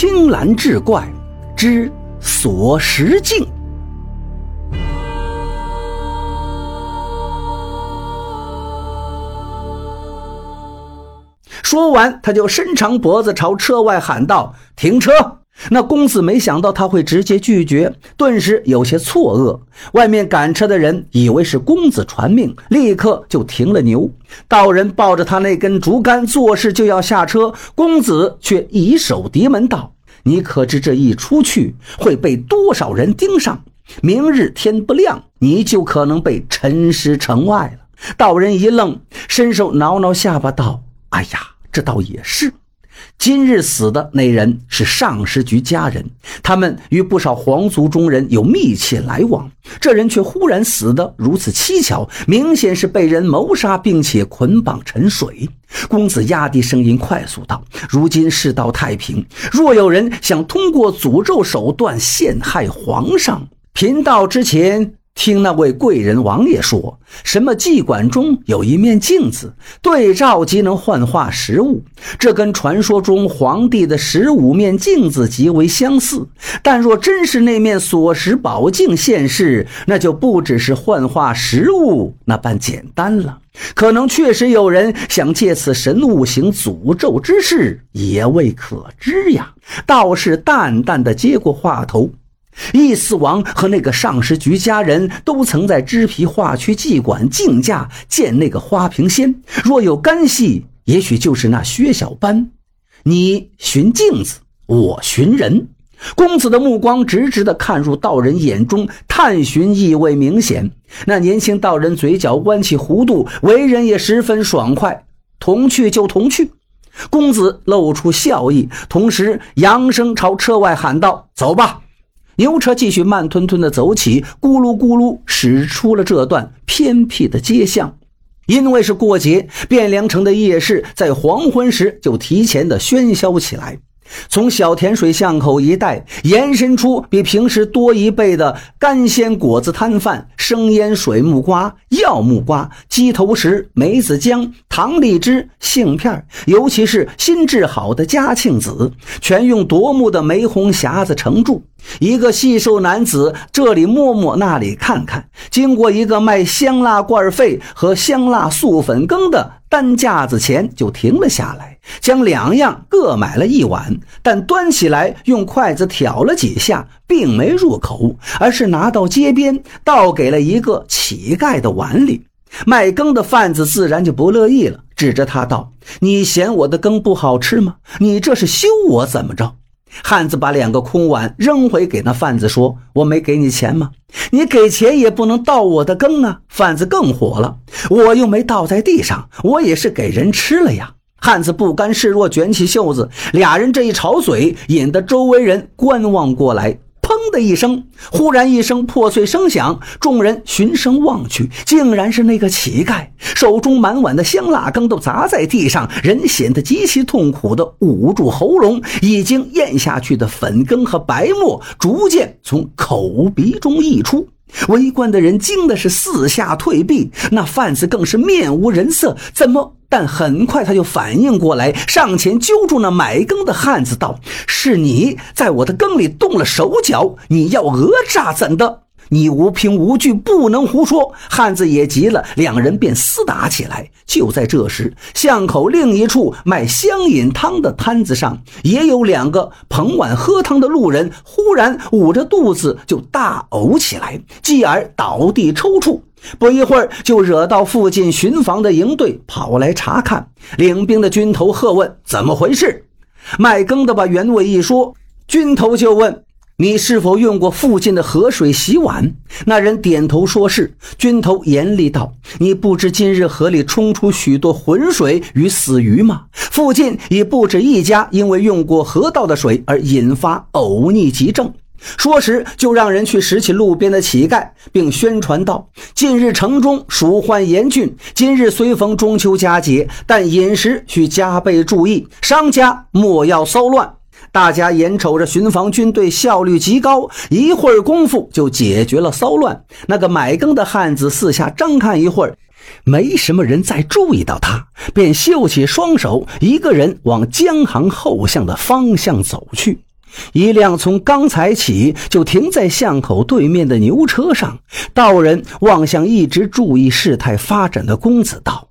青蓝志怪之锁石镜。说完，他就伸长脖子朝车外喊道：“停车！”那公子没想到他会直接拒绝，顿时有些错愕。外面赶车的人以为是公子传命，立刻就停了牛。道人抱着他那根竹竿，作势就要下车，公子却以手敌门道：“你可知这一出去会被多少人盯上？明日天不亮，你就可能被沉尸城外了。”道人一愣，伸手挠挠下巴道：“哎呀，这倒也是。”今日死的那人是上师局家人，他们与不少皇族中人有密切来往。这人却忽然死得如此蹊跷，明显是被人谋杀，并且捆绑沉水。公子压低声音，快速道：“如今世道太平，若有人想通过诅咒手段陷害皇上，贫道之前。”听那位贵人王爷说，什么妓馆中有一面镜子，对照即能幻化实物。这跟传说中皇帝的十五面镜子极为相似。但若真是那面锁石宝镜现世，那就不只是幻化实物那般简单了。可能确实有人想借此神物行诅咒之事，也未可知呀。道士淡淡的接过话头。易四王和那个上师局家人都曾在脂皮画区妓馆竞价见那个花瓶仙，若有干系，也许就是那薛小班。你寻镜子，我寻人。公子的目光直直地看入道人眼中，探寻意味明显。那年轻道人嘴角弯起弧度，为人也十分爽快。同去就同去。公子露出笑意，同时扬声朝车外喊道：“走吧。”牛车继续慢吞吞的走起，咕噜咕噜驶出了这段偏僻的街巷。因为是过节，汴梁城的夜市在黄昏时就提前的喧嚣起来。从小甜水巷口一带延伸出比平时多一倍的干鲜果子摊贩，生腌水木瓜、药木瓜、鸡头石、梅子浆、糖荔枝、杏片尤其是新制好的嘉庆子，全用夺目的玫红匣子盛住。一个细瘦男子这里摸摸，那里看看，经过一个卖香辣罐费和香辣素粉羹的担架子前，就停了下来。将两样各买了一碗，但端起来用筷子挑了几下，并没入口，而是拿到街边倒给了一个乞丐的碗里。卖羹的贩子自然就不乐意了，指着他道：“你嫌我的羹不好吃吗？你这是羞我怎么着？”汉子把两个空碗扔回给那贩子，说：“我没给你钱吗？你给钱也不能倒我的羹啊！”贩子更火了：“我又没倒在地上，我也是给人吃了呀！”汉子不甘示弱，卷起袖子，俩人这一吵嘴，引得周围人观望过来。砰的一声，忽然一声破碎声响，众人循声望去，竟然是那个乞丐手中满碗的香辣羹都砸在地上，人显得极其痛苦的捂住喉咙，已经咽下去的粉羹和白沫逐渐从口鼻中溢出。围观的人惊的是四下退避，那贩子更是面无人色，怎么？但很快他就反应过来，上前揪住那买羹的汉子，道：“是你在我的羹里动了手脚，你要讹诈怎的？”你无凭无据，不能胡说。汉子也急了，两人便厮打起来。就在这时，巷口另一处卖香饮汤的摊子上，也有两个捧碗喝汤的路人，忽然捂着肚子就大呕起来，继而倒地抽搐。不一会儿，就惹到附近巡防的营队跑来查看。领兵的军头喝问：“怎么回事？”卖羹的把原委一说，军头就问。你是否用过附近的河水洗碗？那人点头说是。军头严厉道：“你不知今日河里冲出许多浑水与死鱼吗？附近已不止一家因为用过河道的水而引发呕逆急症。”说时，就让人去拾起路边的乞丐，并宣传道：“近日城中鼠患严峻，今日虽逢中秋佳节，但饮食需加倍注意，商家莫要骚乱。”大家眼瞅着巡防军队效率极高，一会儿功夫就解决了骚乱。那个买羹的汉子四下张看一会儿，没什么人再注意到他，便秀起双手，一个人往江行后巷的方向走去。一辆从刚才起就停在巷口对面的牛车上，道人望向一直注意事态发展的公子道：“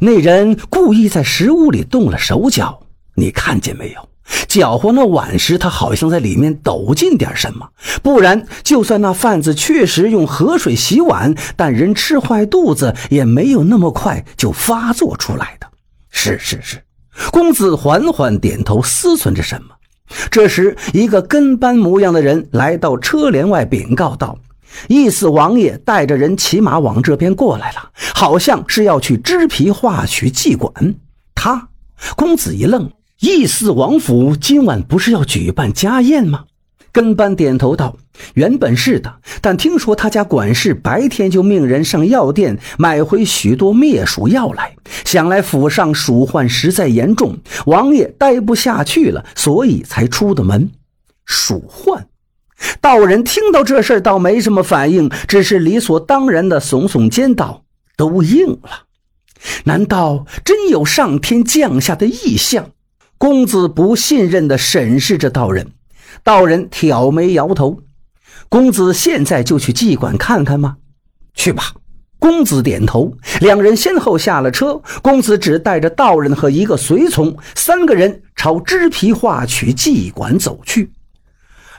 那人故意在食物里动了手脚，你看见没有？搅和那碗时，他好像在里面抖进点什么。不然，就算那贩子确实用河水洗碗，但人吃坏肚子也没有那么快就发作出来的。”是是是，公子缓缓点头，思忖着什么。这时，一个跟班模样的人来到车帘外，禀告道：“义四王爷带着人骑马往这边过来了，好像是要去织皮画曲祭馆。”他，公子一愣：“义四王府今晚不是要举办家宴吗？”跟班点头道：“原本是的，但听说他家管事白天就命人上药店买回许多灭鼠药来，想来府上鼠患实在严重，王爷待不下去了，所以才出的门。鼠患，道人听到这事倒没什么反应，只是理所当然的耸耸肩道：都应了。难道真有上天降下的异象？公子不信任的审视着道人。道人挑眉摇头：“公子现在就去妓馆看看吗？去吧。”公子点头。两人先后下了车，公子只带着道人和一个随从，三个人朝织皮画曲妓馆走去。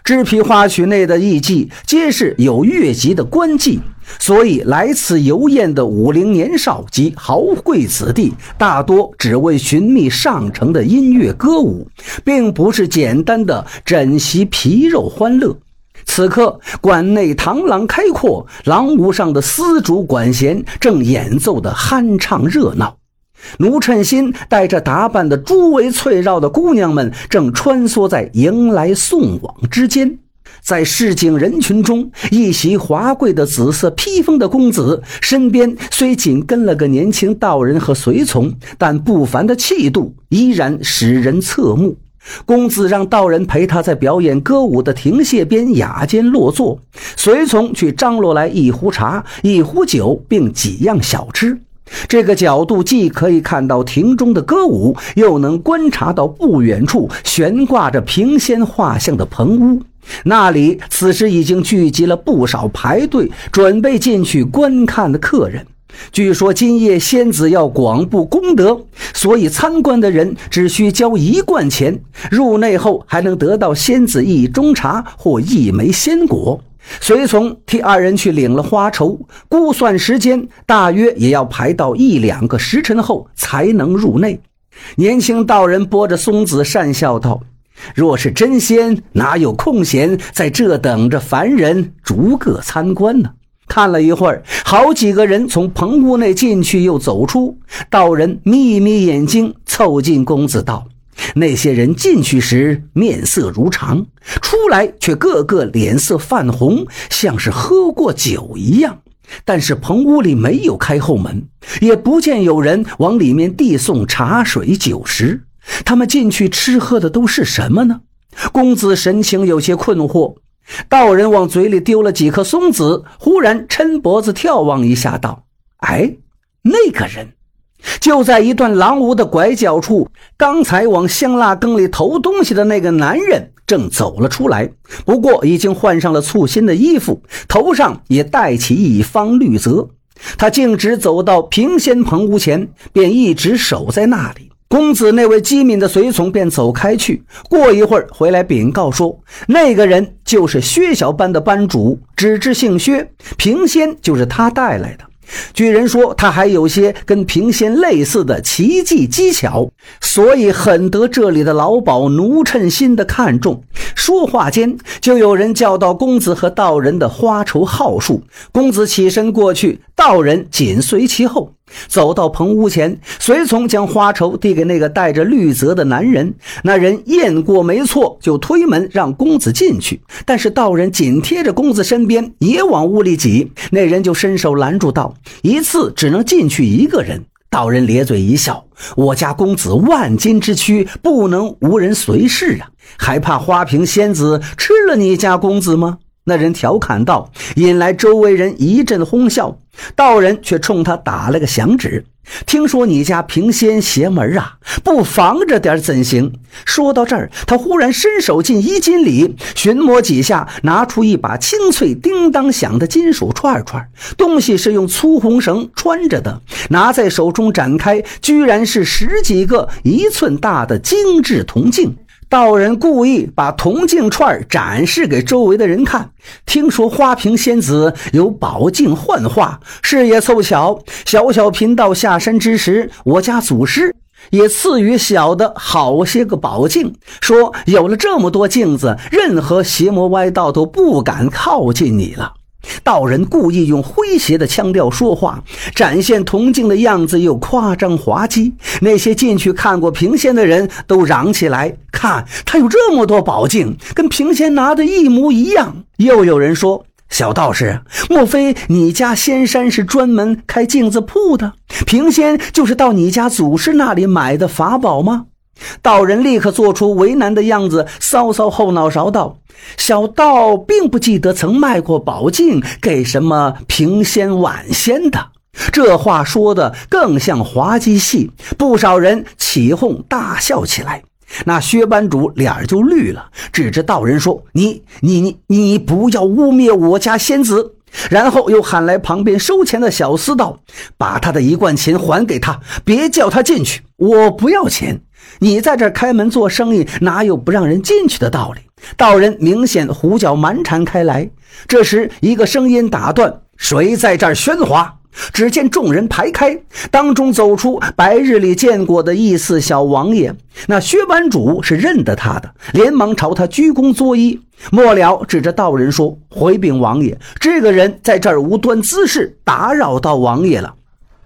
织皮画曲内的艺妓皆是有越级的官妓，所以来此游宴的武陵年少及豪贵子弟，大多只为寻觅上乘的音乐歌舞，并不是简单的枕席皮肉欢乐。此刻馆内堂廊开阔，廊屋上的丝竹管弦正演奏的酣畅热闹。奴趁心带着打扮的诸围翠绕的姑娘们，正穿梭在迎来送往之间。在市井人群中，一袭华贵的紫色披风的公子身边虽紧跟了个年轻道人和随从，但不凡的气度依然使人侧目。公子让道人陪他在表演歌舞的亭榭边雅间落座，随从去张罗来一壶茶、一壶酒，并几样小吃。这个角度既可以看到亭中的歌舞，又能观察到不远处悬挂着平仙画像的棚屋。那里此时已经聚集了不少排队准备进去观看的客人。据说今夜仙子要广布功德，所以参观的人只需交一贯钱，入内后还能得到仙子一盅茶或一枚仙果。随从替二人去领了花筹，估算时间，大约也要排到一两个时辰后才能入内。年轻道人拨着松子，讪笑道：“若是真仙，哪有空闲在这等着凡人逐个参观呢？”看了一会儿，好几个人从棚屋内进去又走出，道人眯眯眼睛，凑近公子道。那些人进去时面色如常，出来却个个脸色泛红，像是喝过酒一样。但是棚屋里没有开后门，也不见有人往里面递送茶水酒食。他们进去吃喝的都是什么呢？公子神情有些困惑。道人往嘴里丢了几颗松子，忽然抻脖子眺望一下，道：“哎，那个人。”就在一段狼屋的拐角处，刚才往香蜡羹里投东西的那个男人正走了出来，不过已经换上了簇新的衣服，头上也戴起一方绿泽。他径直走到平仙棚屋前，便一直守在那里。公子那位机敏的随从便走开去，过一会儿回来禀告说，那个人就是薛小班的班主，只知姓薛，平仙就是他带来的。据人说，他还有些跟平仙类似的奇技技巧，所以很得这里的老鸨奴趁心的看重。说话间，就有人叫到公子和道人的花筹号数。公子起身过去，道人紧随其后。走到棚屋前，随从将花绸递给那个戴着绿泽的男人。那人验过没错，就推门让公子进去。但是道人紧贴着公子身边，也往屋里挤。那人就伸手拦住道：“一次只能进去一个人。”道人咧嘴一笑：“我家公子万金之躯，不能无人随侍啊，还怕花瓶仙子吃了你家公子吗？”那人调侃道，引来周围人一阵哄笑。道人却冲他打了个响指。听说你家平仙邪门啊，不防着点怎行？说到这儿，他忽然伸手进衣襟里寻摸几下，拿出一把清脆、叮当响的金属串串，东西是用粗红绳穿着的。拿在手中展开，居然是十几个一寸大的精致铜镜。道人故意把铜镜串展示给周围的人看。听说花瓶仙子有宝镜幻化，是也凑巧。小小贫道下山之时，我家祖师也赐予小的好些个宝镜，说有了这么多镜子，任何邪魔歪道都不敢靠近你了。道人故意用诙谐的腔调说话，展现铜镜的样子又夸张滑稽。那些进去看过平仙的人都嚷起来：“看他有这么多宝镜，跟平仙拿的一模一样。”又有人说：“小道士，莫非你家仙山是专门开镜子铺的？平仙就是到你家祖师那里买的法宝吗？”道人立刻做出为难的样子，搔搔后脑勺道：“小道并不记得曾卖过宝镜给什么平仙晚仙的。”这话说的更像滑稽戏，不少人起哄大笑起来。那薛班主脸就绿了，指着道人说：“你、你、你、你不要污蔑我家仙子！”然后又喊来旁边收钱的小厮道：“把他的一贯钱还给他，别叫他进去，我不要钱。”你在这开门做生意，哪有不让人进去的道理？道人明显胡搅蛮缠开来。这时，一个声音打断：“谁在这儿喧哗？”只见众人排开，当中走出白日里见过的义四小王爷。那薛班主是认得他的，连忙朝他鞠躬作揖。末了，指着道人说：“回禀王爷，这个人在这儿无端滋事，打扰到王爷了。”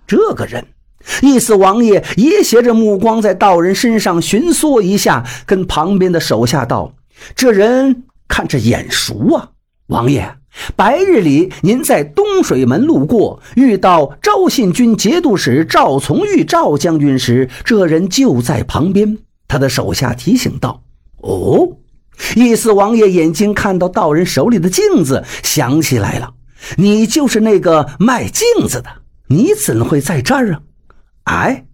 这个人。意思王爷也斜着目光在道人身上寻索一下，跟旁边的手下道：“这人看着眼熟啊，王爷。白日里您在东水门路过，遇到昭信军节度使赵从玉赵将军时，这人就在旁边。”他的手下提醒道：“哦，意思王爷眼睛看到道人手里的镜子，想起来了，你就是那个卖镜子的，你怎会在这儿啊？”哎，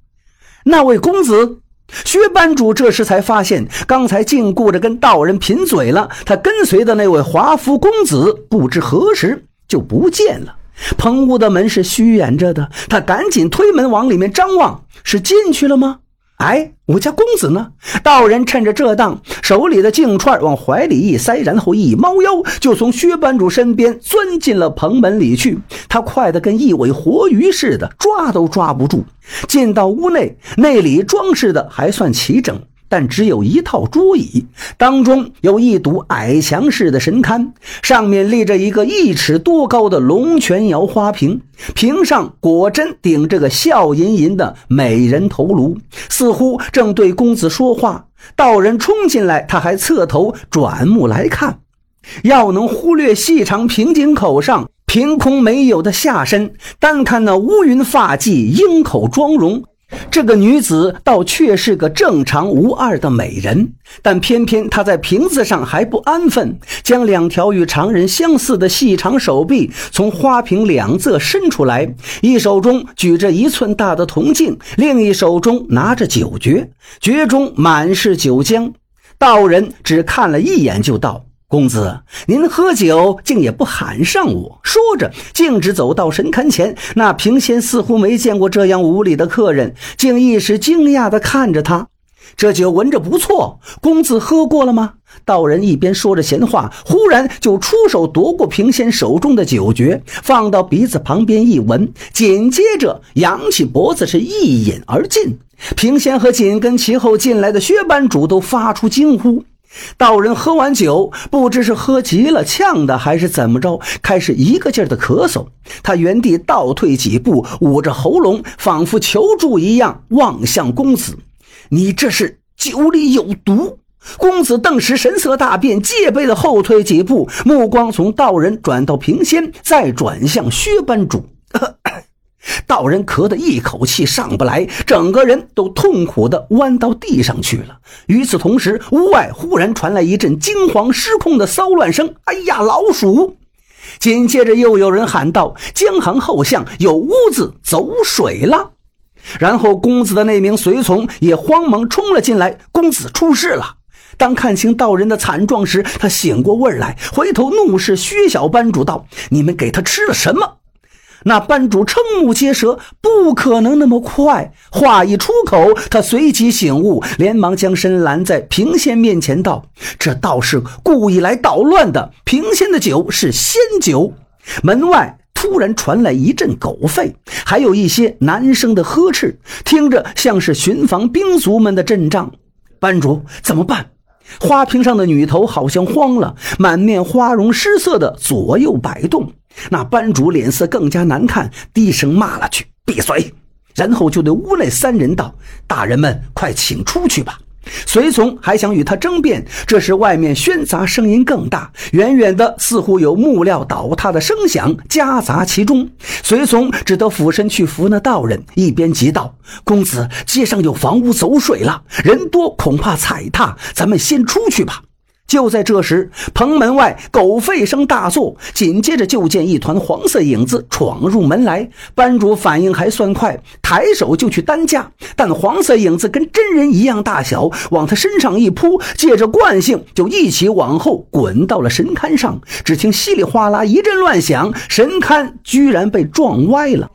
那位公子，薛班主这时才发现，刚才竟顾着跟道人贫嘴了。他跟随的那位华服公子，不知何时就不见了。棚屋的门是虚掩着的，他赶紧推门往里面张望，是进去了吗？哎，我家公子呢？道人趁着这当，手里的镜串往怀里一塞，然后一猫腰，就从薛班主身边钻进了棚门里去。他快得跟一尾活鱼似的，抓都抓不住。进到屋内，内里装饰的还算齐整。但只有一套桌椅，当中有一堵矮墙式的神龛，上面立着一个一尺多高的龙泉窑花瓶，瓶上果真顶着个笑吟吟的美人头颅，似乎正对公子说话。道人冲进来，他还侧头转目来看，要能忽略细长瓶颈口上凭空没有的下身，单看那乌云发髻、鹰口妆容。这个女子倒却是个正常无二的美人，但偏偏她在瓶子上还不安分，将两条与常人相似的细长手臂从花瓶两侧伸出来，一手中举着一寸大的铜镜，另一手中拿着酒爵，爵中满是酒浆。道人只看了一眼，就道。公子，您喝酒竟也不喊上我。说着，径直走到神龛前。那平仙似乎没见过这样无礼的客人，竟一时惊讶地看着他。这酒闻着不错，公子喝过了吗？道人一边说着闲话，忽然就出手夺过平仙手中的酒爵，放到鼻子旁边一闻，紧接着扬起脖子是一饮而尽。平仙和紧跟其后进来的薛班主都发出惊呼。道人喝完酒，不知是喝急了呛的，还是怎么着，开始一个劲儿的咳嗽。他原地倒退几步，捂着喉咙，仿佛求助一样，望向公子：“你这是酒里有毒！”公子顿时神色大变，戒备的后退几步，目光从道人转到平仙，再转向薛班主。道人咳得一口气上不来，整个人都痛苦地弯到地上去了。与此同时，屋外忽然传来一阵惊慌失控的骚乱声：“哎呀，老鼠！”紧接着又有人喊道：“江行后巷有屋子走水了。”然后公子的那名随从也慌忙冲了进来：“公子出事了！”当看清道人的惨状时，他醒过味来，回头怒视薛小班主道：“你们给他吃了什么？”那班主瞠目结舌，不可能那么快。话一出口，他随即醒悟，连忙将身拦在平仙面前，道：“这道士故意来捣乱的。平仙的酒是仙酒。”门外突然传来一阵狗吠，还有一些男声的呵斥，听着像是巡防兵卒们的阵仗。班主怎么办？花瓶上的女头好像慌了，满面花容失色的左右摆动。那班主脸色更加难看，低声骂了句：“闭嘴！”然后就对屋内三人道：“大人们，快请出去吧。”随从还想与他争辩，这时外面喧杂声音更大，远远的似乎有木料倒塌的声响夹杂其中。随从只得俯身去扶那道人，一边急道：“公子，街上有房屋走水了，人多恐怕踩踏，咱们先出去吧。”就在这时，棚门外狗吠声大作，紧接着就见一团黄色影子闯入门来。班主反应还算快，抬手就去担架，但黄色影子跟真人一样大小，往他身上一扑，借着惯性就一起往后滚到了神龛上。只听稀里哗啦一阵乱响，神龛居然被撞歪了。